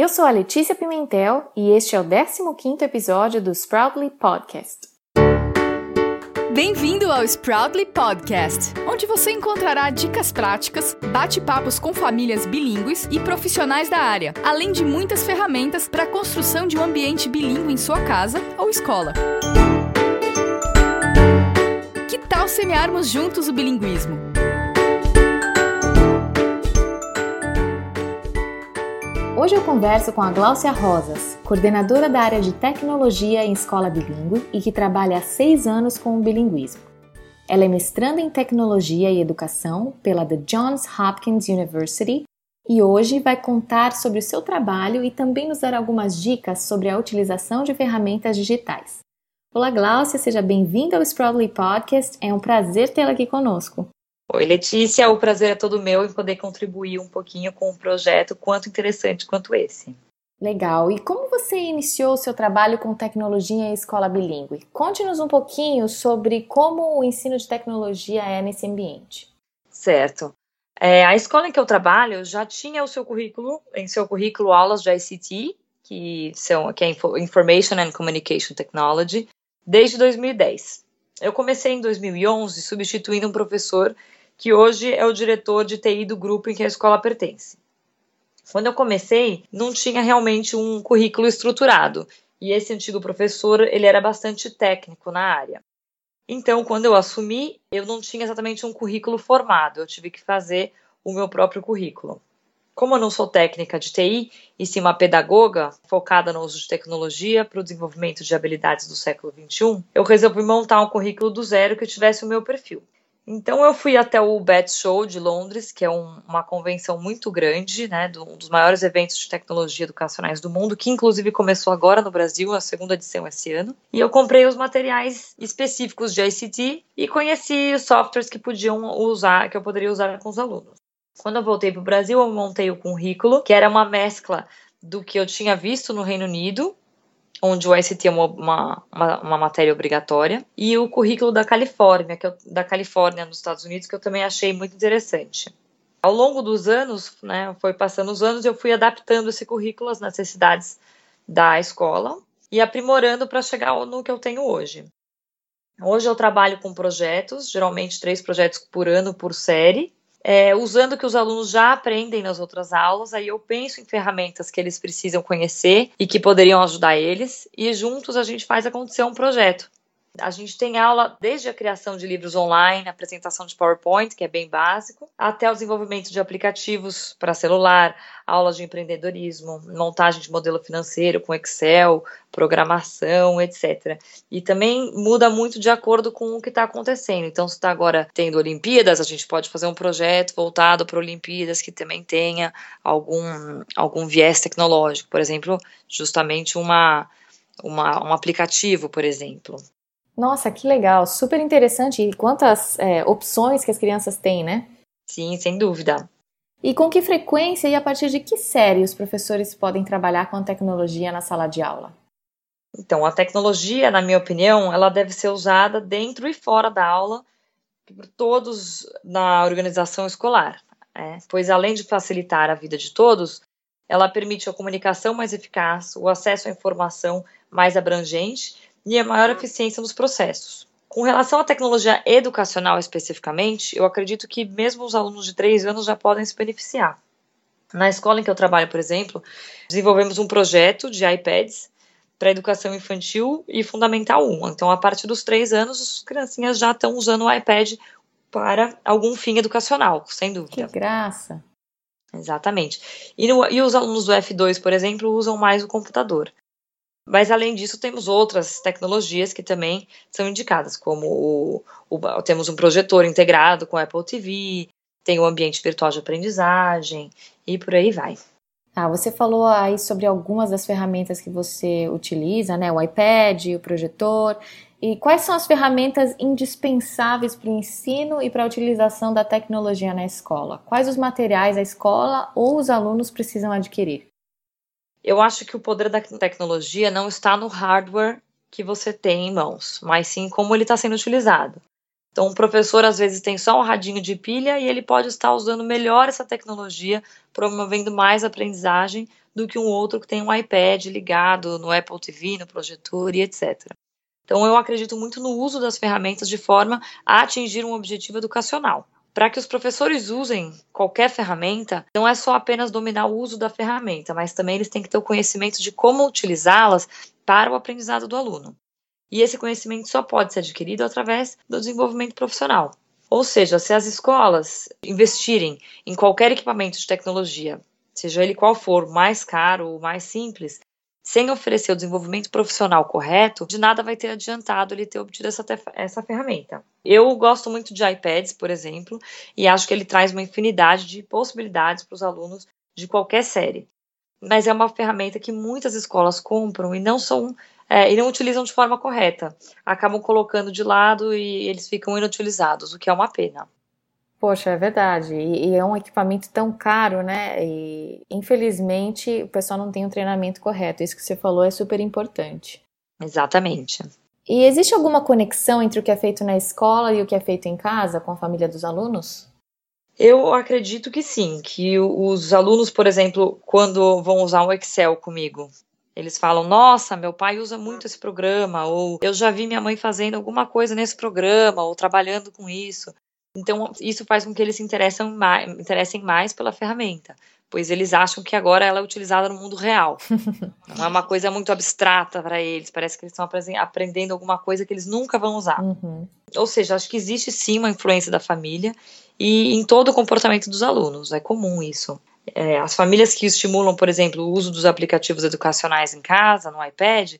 Eu sou a Letícia Pimentel e este é o 15º episódio do Sproutly Podcast. Bem-vindo ao Sproutly Podcast, onde você encontrará dicas práticas, bate-papos com famílias bilíngues e profissionais da área, além de muitas ferramentas para a construção de um ambiente bilíngue em sua casa ou escola. Que tal semearmos juntos o bilinguismo? Hoje eu converso com a Gláucia Rosas, coordenadora da área de tecnologia em escola bilíngue e que trabalha há seis anos com o bilinguismo. Ela é mestranda em tecnologia e educação pela The Johns Hopkins University e hoje vai contar sobre o seu trabalho e também nos dar algumas dicas sobre a utilização de ferramentas digitais. Olá, Gláucia, seja bem-vinda ao Sproutly Podcast. É um prazer tê-la aqui conosco. Oi, Letícia, o prazer é todo meu em poder contribuir um pouquinho com um projeto quanto interessante quanto esse. Legal. E como você iniciou o seu trabalho com tecnologia em escola bilíngue? Conte-nos um pouquinho sobre como o ensino de tecnologia é nesse ambiente. Certo. É, a escola em que eu trabalho já tinha o seu currículo, em seu currículo aulas de ICT, que são que é Information and Communication Technology, desde 2010. Eu comecei em 2011 substituindo um professor que hoje é o diretor de TI do grupo em que a escola pertence. Quando eu comecei, não tinha realmente um currículo estruturado, e esse antigo professor, ele era bastante técnico na área. Então, quando eu assumi, eu não tinha exatamente um currículo formado, eu tive que fazer o meu próprio currículo. Como eu não sou técnica de TI, e sim uma pedagoga focada no uso de tecnologia para o desenvolvimento de habilidades do século XXI, eu resolvi montar um currículo do zero que tivesse o meu perfil. Então eu fui até o BET Show de Londres, que é um, uma convenção muito grande, né, do, um dos maiores eventos de tecnologia educacionais do mundo, que inclusive começou agora no Brasil, a segunda edição esse ano. E eu comprei os materiais específicos de ICT e conheci os softwares que podiam usar, que eu poderia usar com os alunos. Quando eu voltei para o Brasil, eu montei o currículo, que era uma mescla do que eu tinha visto no Reino Unido onde o ICT é uma, uma, uma, matéria obrigatória, e o currículo da Califórnia, que eu, da Califórnia nos Estados Unidos, que eu também achei muito interessante. Ao longo dos anos, né, foi passando os anos, eu fui adaptando esse currículo às necessidades da escola e aprimorando para chegar no que eu tenho hoje. Hoje eu trabalho com projetos, geralmente três projetos por ano por série, é, usando o que os alunos já aprendem nas outras aulas, aí eu penso em ferramentas que eles precisam conhecer e que poderiam ajudar eles, e juntos a gente faz acontecer um projeto. A gente tem aula desde a criação de livros online, apresentação de PowerPoint, que é bem básico, até o desenvolvimento de aplicativos para celular, aulas de empreendedorismo, montagem de modelo financeiro com Excel, programação, etc. E também muda muito de acordo com o que está acontecendo. Então, se está agora tendo Olimpíadas, a gente pode fazer um projeto voltado para Olimpíadas que também tenha algum, algum viés tecnológico, por exemplo, justamente uma, uma, um aplicativo, por exemplo. Nossa, que legal, super interessante. E quantas é, opções que as crianças têm, né? Sim, sem dúvida. E com que frequência e a partir de que série os professores podem trabalhar com a tecnologia na sala de aula? Então, a tecnologia, na minha opinião, ela deve ser usada dentro e fora da aula por todos na organização escolar, é, pois além de facilitar a vida de todos, ela permite a comunicação mais eficaz, o acesso à informação mais abrangente e a maior eficiência nos processos. Com relação à tecnologia educacional especificamente, eu acredito que mesmo os alunos de 3 anos já podem se beneficiar. Na escola em que eu trabalho, por exemplo, desenvolvemos um projeto de iPads para educação infantil e fundamental 1. Então, a partir dos 3 anos, as criancinhas já estão usando o iPad para algum fim educacional, sem dúvida. Que graça! Exatamente. E, no, e os alunos do F2, por exemplo, usam mais o computador. Mas, além disso, temos outras tecnologias que também são indicadas, como o, o, temos um projetor integrado com Apple TV, tem o ambiente virtual de aprendizagem e por aí vai. Ah, você falou aí sobre algumas das ferramentas que você utiliza, né? O iPad, o projetor. E quais são as ferramentas indispensáveis para o ensino e para a utilização da tecnologia na escola? Quais os materiais a escola ou os alunos precisam adquirir? Eu acho que o poder da tecnologia não está no hardware que você tem em mãos, mas sim como ele está sendo utilizado. Então, um professor às vezes tem só um radinho de pilha e ele pode estar usando melhor essa tecnologia, promovendo mais aprendizagem do que um outro que tem um iPad ligado no Apple TV, no projetor e etc. Então, eu acredito muito no uso das ferramentas de forma a atingir um objetivo educacional. Para que os professores usem qualquer ferramenta, não é só apenas dominar o uso da ferramenta, mas também eles têm que ter o conhecimento de como utilizá-las para o aprendizado do aluno. E esse conhecimento só pode ser adquirido através do desenvolvimento profissional. Ou seja, se as escolas investirem em qualquer equipamento de tecnologia, seja ele qual for, mais caro ou mais simples, sem oferecer o desenvolvimento profissional correto, de nada vai ter adiantado ele ter obtido essa, essa ferramenta. Eu gosto muito de iPads, por exemplo, e acho que ele traz uma infinidade de possibilidades para os alunos de qualquer série. Mas é uma ferramenta que muitas escolas compram e não são é, e não utilizam de forma correta. Acabam colocando de lado e eles ficam inutilizados, o que é uma pena. Poxa, é verdade. E, e, é um equipamento tão caro, né? E infelizmente o pessoal não tem um treinamento correto. Isso que você falou é super importante. Exatamente. E existe alguma conexão entre o que é feito na escola e o que é feito em casa com a família dos alunos? Eu acredito que sim, que os alunos, por exemplo, quando vão usar um Excel comigo, eles falam: Nossa, meu pai usa muito esse programa, ou eu já vi minha mãe fazendo alguma coisa nesse programa, ou trabalhando com isso. Então, isso faz com que eles se interessem mais, interessem mais pela ferramenta, pois eles acham que agora ela é utilizada no mundo real. Não é uma coisa muito abstrata para eles, parece que eles estão aprendendo alguma coisa que eles nunca vão usar. Uhum. Ou seja, acho que existe sim uma influência da família e em todo o comportamento dos alunos, é comum isso. É, as famílias que estimulam, por exemplo, o uso dos aplicativos educacionais em casa, no iPad,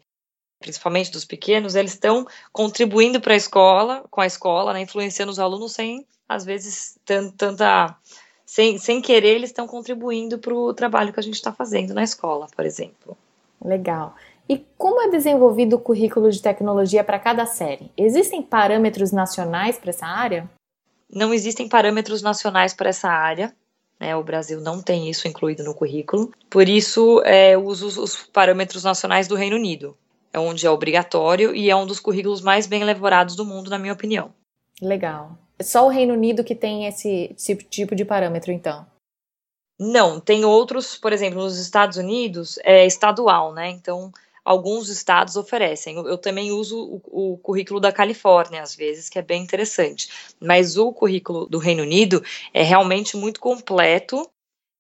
principalmente dos pequenos, eles estão contribuindo para a escola, com a escola, né, influenciando os alunos sem, às vezes, tanta. Sem, sem querer, eles estão contribuindo para o trabalho que a gente está fazendo na escola, por exemplo. Legal. E como é desenvolvido o currículo de tecnologia para cada série? Existem parâmetros nacionais para essa área? Não existem parâmetros nacionais para essa área. Né, o Brasil não tem isso incluído no currículo. Por isso, é, uso os parâmetros nacionais do Reino Unido é onde é obrigatório e é um dos currículos mais bem elaborados do mundo, na minha opinião. Legal. É só o Reino Unido que tem esse, esse tipo de parâmetro, então? Não, tem outros, por exemplo, nos Estados Unidos é estadual, né? Então, alguns estados oferecem. Eu, eu também uso o, o, currículo da Califórnia, às vezes, que é bem interessante. Mas o currículo do Reino Unido é realmente muito completo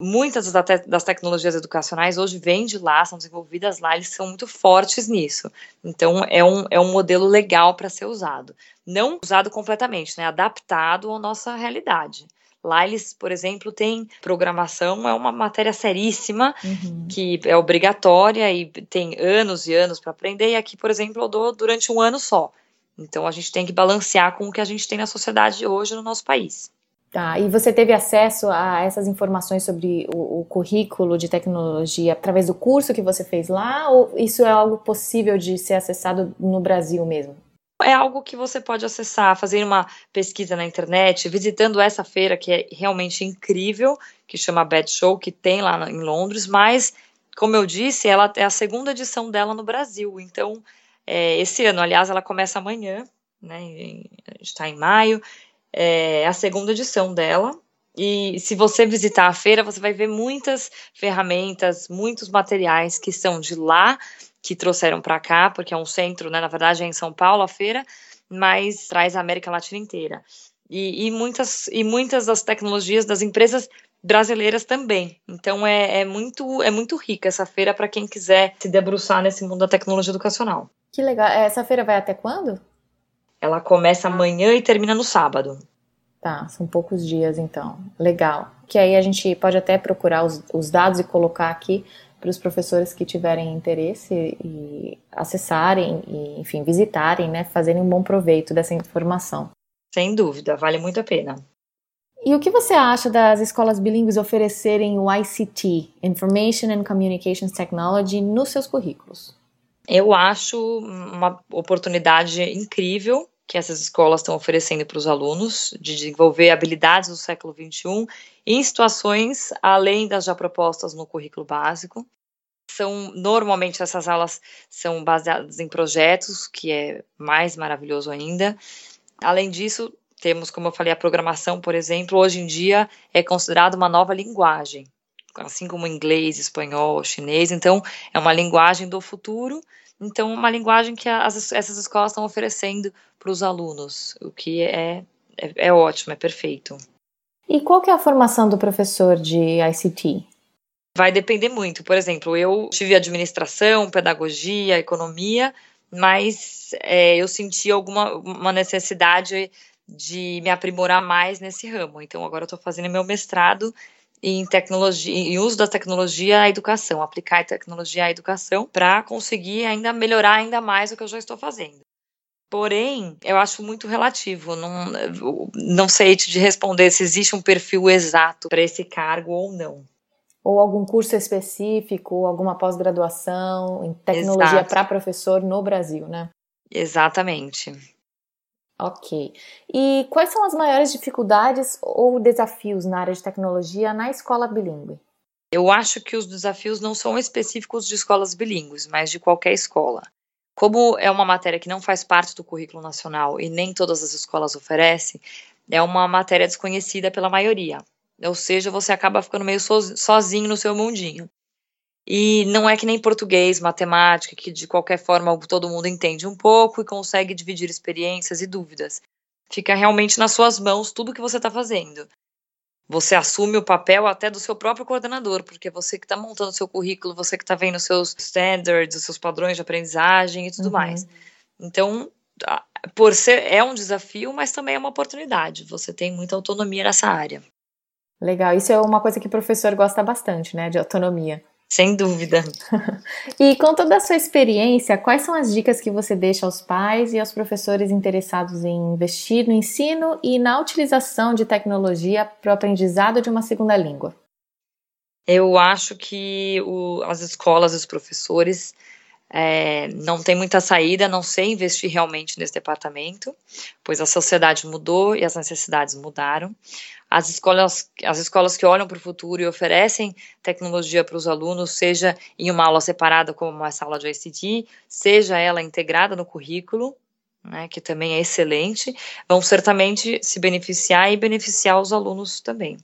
Muitas das tecnologias educacionais hoje vêm de lá, são desenvolvidas lá, eles são muito fortes nisso. Então, é um, é um modelo legal para ser usado. Não usado completamente, né? Adaptado à nossa realidade. Lá eles, por exemplo, têm programação, é uma matéria seríssima, uhum. que é obrigatória e tem anos e anos para aprender, e aqui, por exemplo, eu dou durante um ano só. Então a gente tem que balancear com o que a gente tem na sociedade hoje no nosso país. Tá, e você teve acesso a essas informações sobre o, o, currículo de tecnologia através do curso que você fez lá, ou isso é algo possível de ser acessado no Brasil mesmo? É algo que você pode acessar, fazer uma pesquisa na internet, visitando essa feira que é realmente incrível, que chama Bad Show, que tem lá em Londres, mas, como eu disse, ela é a segunda edição dela no Brasil. Então, é, esse ano, aliás, ela começa amanhã, né? Está em maio, é a segunda edição dela. E se você visitar a feira, você vai ver muitas ferramentas, muitos materiais que são de lá, que trouxeram para cá, porque é um centro, né, na verdade é em São Paulo a feira, mas traz a América Latina inteira. E, e muitas, e muitas das tecnologias das empresas brasileiras também. Então é, é, muito, é muito rica essa feira para quem quiser se debruçar nesse mundo da tecnologia educacional. Que legal. Essa feira vai até quando? Ela começa amanhã e termina no sábado. Tá, são poucos dias então. Legal. Que aí a gente pode até procurar os, os dados e colocar aqui para os professores que tiverem interesse e acessarem e, enfim, visitarem, né, fazerem um bom proveito dessa informação. Sem dúvida, vale muito a pena. E o que você acha das escolas bilíngues oferecerem o ICT, Information and Communications Technology, nos seus currículos? Eu acho uma oportunidade incrível que essas escolas estão oferecendo para os alunos de desenvolver habilidades do século XXI em situações além das já propostas no currículo básico. São normalmente essas aulas são baseadas em projetos, que é mais maravilhoso ainda. Além disso, temos, como eu falei, a programação, por exemplo, hoje em dia é considerada uma nova linguagem assim como inglês, espanhol, chinês. Então, é uma linguagem do futuro. Então, uma linguagem que as, essas escolas estão oferecendo para os alunos, o que é, é, é ótimo, é perfeito. E qual que é a formação do professor de ICT? Vai depender muito. Por exemplo, eu tive administração, pedagogia, economia, mas é, eu senti alguma uma necessidade de me aprimorar mais nesse ramo. Então, agora eu estou fazendo meu mestrado em tecnologia, em uso da tecnologia à educação, aplicar a tecnologia à educação para conseguir ainda melhorar ainda mais o que eu já estou fazendo. Porém, eu acho muito relativo. Não, não sei te responder se existe um perfil exato para esse cargo ou não. Ou algum curso específico, alguma pós-graduação em tecnologia para professor no Brasil, né? Exatamente. Ok. E quais são as maiores dificuldades ou desafios na área de tecnologia na escola bilíngue? Eu acho que os desafios não são específicos de escolas bilíngues, mas de qualquer escola. Como é uma matéria que não faz parte do currículo nacional e nem todas as escolas oferecem, é uma matéria desconhecida pela maioria. Ou seja, você acaba ficando meio sozinho no seu mundinho. E não é que nem português, matemática, que de qualquer forma todo mundo entende um pouco e consegue dividir experiências e dúvidas. Fica realmente nas suas mãos tudo que você está fazendo. Você assume o papel até do seu próprio coordenador, porque você que está montando o seu currículo, você que está vendo os seus standards, os seus padrões de aprendizagem e tudo uhum. mais. Então, por ser é um desafio, mas também é uma oportunidade. Você tem muita autonomia nessa área. Legal, isso é uma coisa que o professor gosta bastante, né, de autonomia. Sem dúvida. e com toda a sua experiência, quais são as dicas que você deixa aos pais e aos professores interessados em investir no ensino e na utilização de tecnologia para o aprendizado de uma segunda língua? Eu acho que o, as escolas e os professores é, não tem muita saída não ser investir realmente nesse departamento, pois a sociedade mudou e as necessidades mudaram. As escolas, as escolas que olham para o futuro e oferecem tecnologia para os alunos, seja em uma aula separada, como uma sala de ICT, seja ela integrada no currículo, né, que também é excelente, vão certamente se beneficiar e beneficiar os alunos também.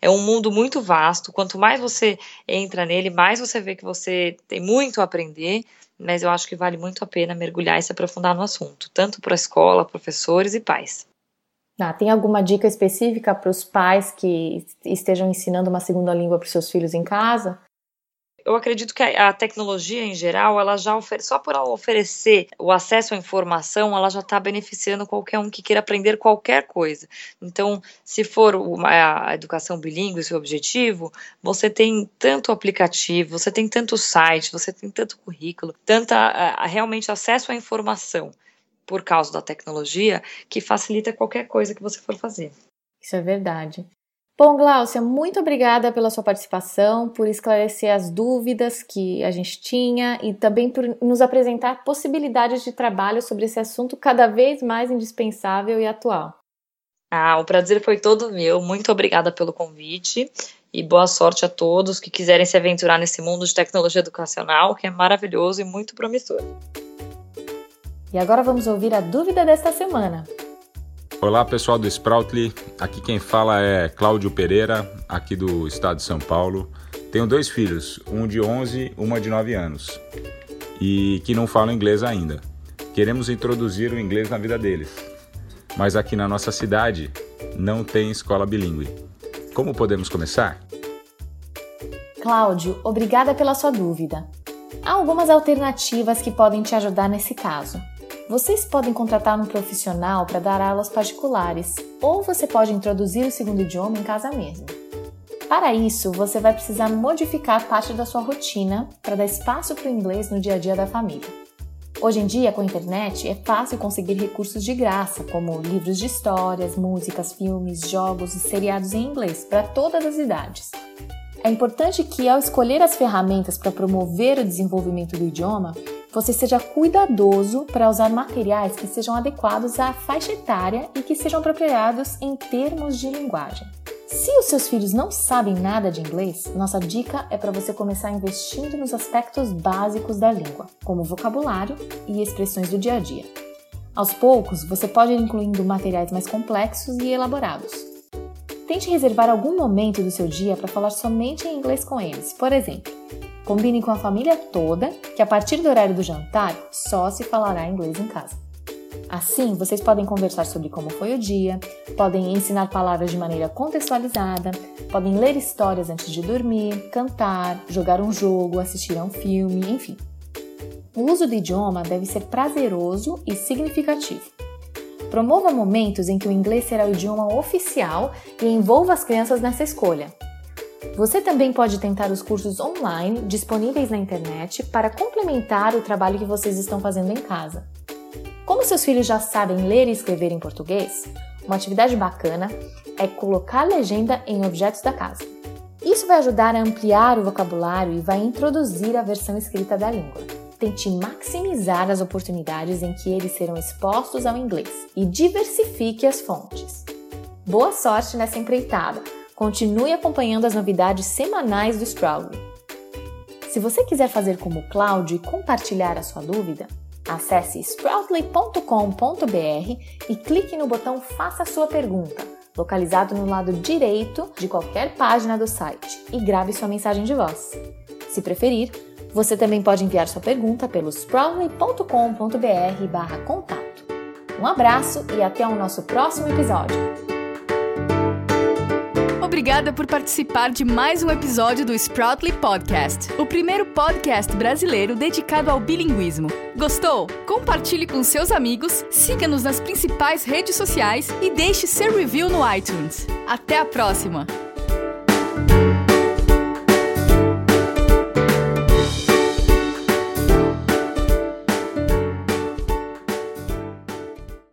É um mundo muito vasto, quanto mais você entra nele, mais você vê que você tem muito a aprender, mas eu acho que vale muito a pena mergulhar e se aprofundar no assunto, tanto para a escola, professores e pais. Ah, tem alguma dica específica para os pais que estejam ensinando uma segunda língua para os seus filhos em casa? Eu acredito que a, tecnologia em geral, ela já oferece, só por oferecer o acesso à informação, ela já está beneficiando qualquer um que queira aprender qualquer coisa. Então, se for uma, a educação bilíngue, seu objetivo, você tem tanto aplicativo, você tem tanto site, você tem tanto currículo, tanta realmente acesso à informação por causa da tecnologia que facilita qualquer coisa que você for fazer. Isso é verdade. Bom, Glaucia, muito obrigada pela sua participação, por esclarecer as dúvidas que a gente tinha e também por nos apresentar possibilidades de trabalho sobre esse assunto cada vez mais indispensável e atual. Ah, o prazer foi todo meu. Muito obrigada pelo convite e boa sorte a todos que quiserem se aventurar nesse mundo de tecnologia educacional, que é maravilhoso e muito promissor. E agora vamos ouvir a dúvida desta semana. Olá pessoal do Sproutly, aqui quem fala é Cláudio Pereira, aqui do estado de São Paulo. Tenho dois filhos, um de 11 uma de 9 anos, e que não falam inglês ainda. Queremos introduzir o inglês na vida deles, mas aqui na nossa cidade não tem escola bilíngue. Como podemos começar? Cláudio, obrigada pela sua dúvida. Há algumas alternativas que podem te ajudar nesse caso. Vocês podem contratar um profissional para dar aulas particulares, ou você pode introduzir o segundo idioma em casa mesmo. Para isso, você vai precisar modificar parte da sua rotina para dar espaço para o inglês no dia a dia da família. Hoje em dia, com a internet, é fácil conseguir recursos de graça, como livros de histórias, músicas, filmes, jogos e seriados em inglês para todas as idades. É importante que, ao escolher as ferramentas para promover o desenvolvimento do idioma, você seja cuidadoso para usar materiais que sejam adequados à faixa etária e que sejam apropriados em termos de linguagem. Se os seus filhos não sabem nada de inglês, nossa dica é para você começar investindo nos aspectos básicos da língua, como vocabulário e expressões do dia a dia. Aos poucos, você pode ir incluindo materiais mais complexos e elaborados. Tente reservar algum momento do seu dia para falar somente em inglês com eles. Por exemplo, combine com a família toda que a partir do horário do jantar só se falará inglês em casa. Assim, vocês podem conversar sobre como foi o dia, podem ensinar palavras de maneira contextualizada, podem ler histórias antes de dormir, cantar, jogar um jogo, assistir a um filme, enfim. O uso do idioma deve ser prazeroso e significativo. Promova momentos em que o inglês será o idioma oficial e envolva as crianças nessa escolha. Você também pode tentar os cursos online disponíveis na internet para complementar o trabalho que vocês estão fazendo em casa. Como seus filhos já sabem ler e escrever em português, uma atividade bacana é colocar legenda em objetos da casa. Isso vai ajudar a ampliar o vocabulário e vai introduzir a versão escrita da língua tente maximizar as oportunidades em que eles serão expostos ao inglês e diversifique as fontes. Boa sorte nessa empreitada! Continue acompanhando as novidades semanais do Sproutly. Se você quiser fazer como o Cláudio e compartilhar a sua dúvida, acesse sproutly.com.br e clique no botão Faça sua pergunta, localizado no lado direito de qualquer página do site, e grave sua mensagem de voz. Se preferir, você também pode enviar sua pergunta pelo sproutly.com.br barra contato. Um abraço e até o nosso próximo episódio. Obrigada por participar de mais um episódio do Sproutly Podcast, o primeiro podcast brasileiro dedicado ao bilinguismo. Gostou? Compartilhe com seus amigos, siga-nos nas principais redes sociais e deixe seu review no iTunes. Até a próxima!